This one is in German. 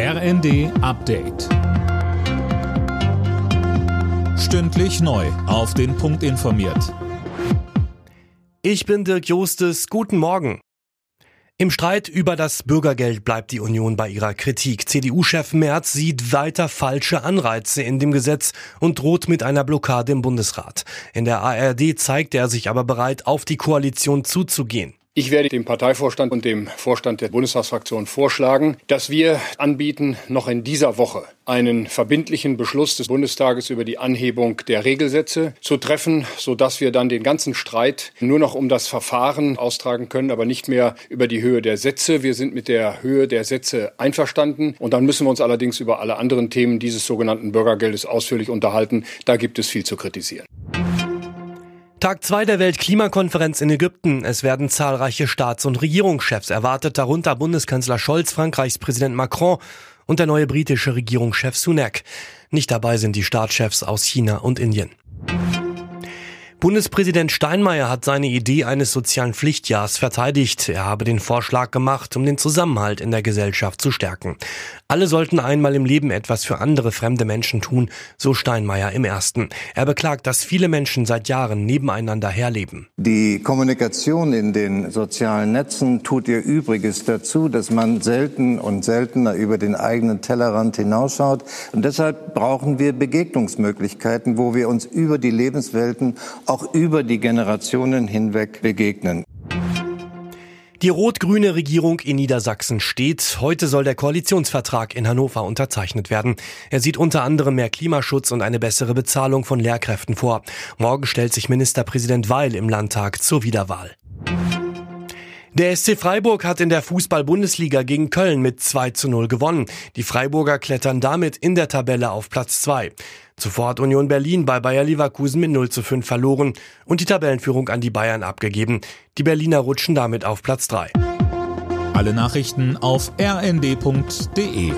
RND Update. Stündlich neu. Auf den Punkt informiert. Ich bin Dirk Jostes. Guten Morgen. Im Streit über das Bürgergeld bleibt die Union bei ihrer Kritik. CDU-Chef Merz sieht weiter falsche Anreize in dem Gesetz und droht mit einer Blockade im Bundesrat. In der ARD zeigt er sich aber bereit, auf die Koalition zuzugehen. Ich werde dem Parteivorstand und dem Vorstand der Bundestagsfraktion vorschlagen, dass wir anbieten, noch in dieser Woche einen verbindlichen Beschluss des Bundestages über die Anhebung der Regelsätze zu treffen, sodass wir dann den ganzen Streit nur noch um das Verfahren austragen können, aber nicht mehr über die Höhe der Sätze. Wir sind mit der Höhe der Sätze einverstanden und dann müssen wir uns allerdings über alle anderen Themen dieses sogenannten Bürgergeldes ausführlich unterhalten. Da gibt es viel zu kritisieren. Tag 2 der Weltklimakonferenz in Ägypten. Es werden zahlreiche Staats- und Regierungschefs erwartet, darunter Bundeskanzler Scholz, Frankreichs Präsident Macron und der neue britische Regierungschef Sunak. Nicht dabei sind die Staatschefs aus China und Indien. Bundespräsident Steinmeier hat seine Idee eines sozialen Pflichtjahrs verteidigt. Er habe den Vorschlag gemacht, um den Zusammenhalt in der Gesellschaft zu stärken. Alle sollten einmal im Leben etwas für andere fremde Menschen tun, so Steinmeier im ersten. Er beklagt, dass viele Menschen seit Jahren nebeneinander herleben. Die Kommunikation in den sozialen Netzen tut ihr Übriges dazu, dass man selten und seltener über den eigenen Tellerrand hinausschaut. Und deshalb brauchen wir Begegnungsmöglichkeiten, wo wir uns über die Lebenswelten auch über die Generationen hinweg begegnen. Die rot-grüne Regierung in Niedersachsen steht. Heute soll der Koalitionsvertrag in Hannover unterzeichnet werden. Er sieht unter anderem mehr Klimaschutz und eine bessere Bezahlung von Lehrkräften vor. Morgen stellt sich Ministerpräsident Weil im Landtag zur Wiederwahl. Der SC Freiburg hat in der Fußball-Bundesliga gegen Köln mit 2 zu 0 gewonnen. Die Freiburger klettern damit in der Tabelle auf Platz 2. Zuvor hat Union Berlin bei Bayer Leverkusen mit 0 zu 5 verloren und die Tabellenführung an die Bayern abgegeben. Die Berliner rutschen damit auf Platz 3. Alle Nachrichten auf rnd.de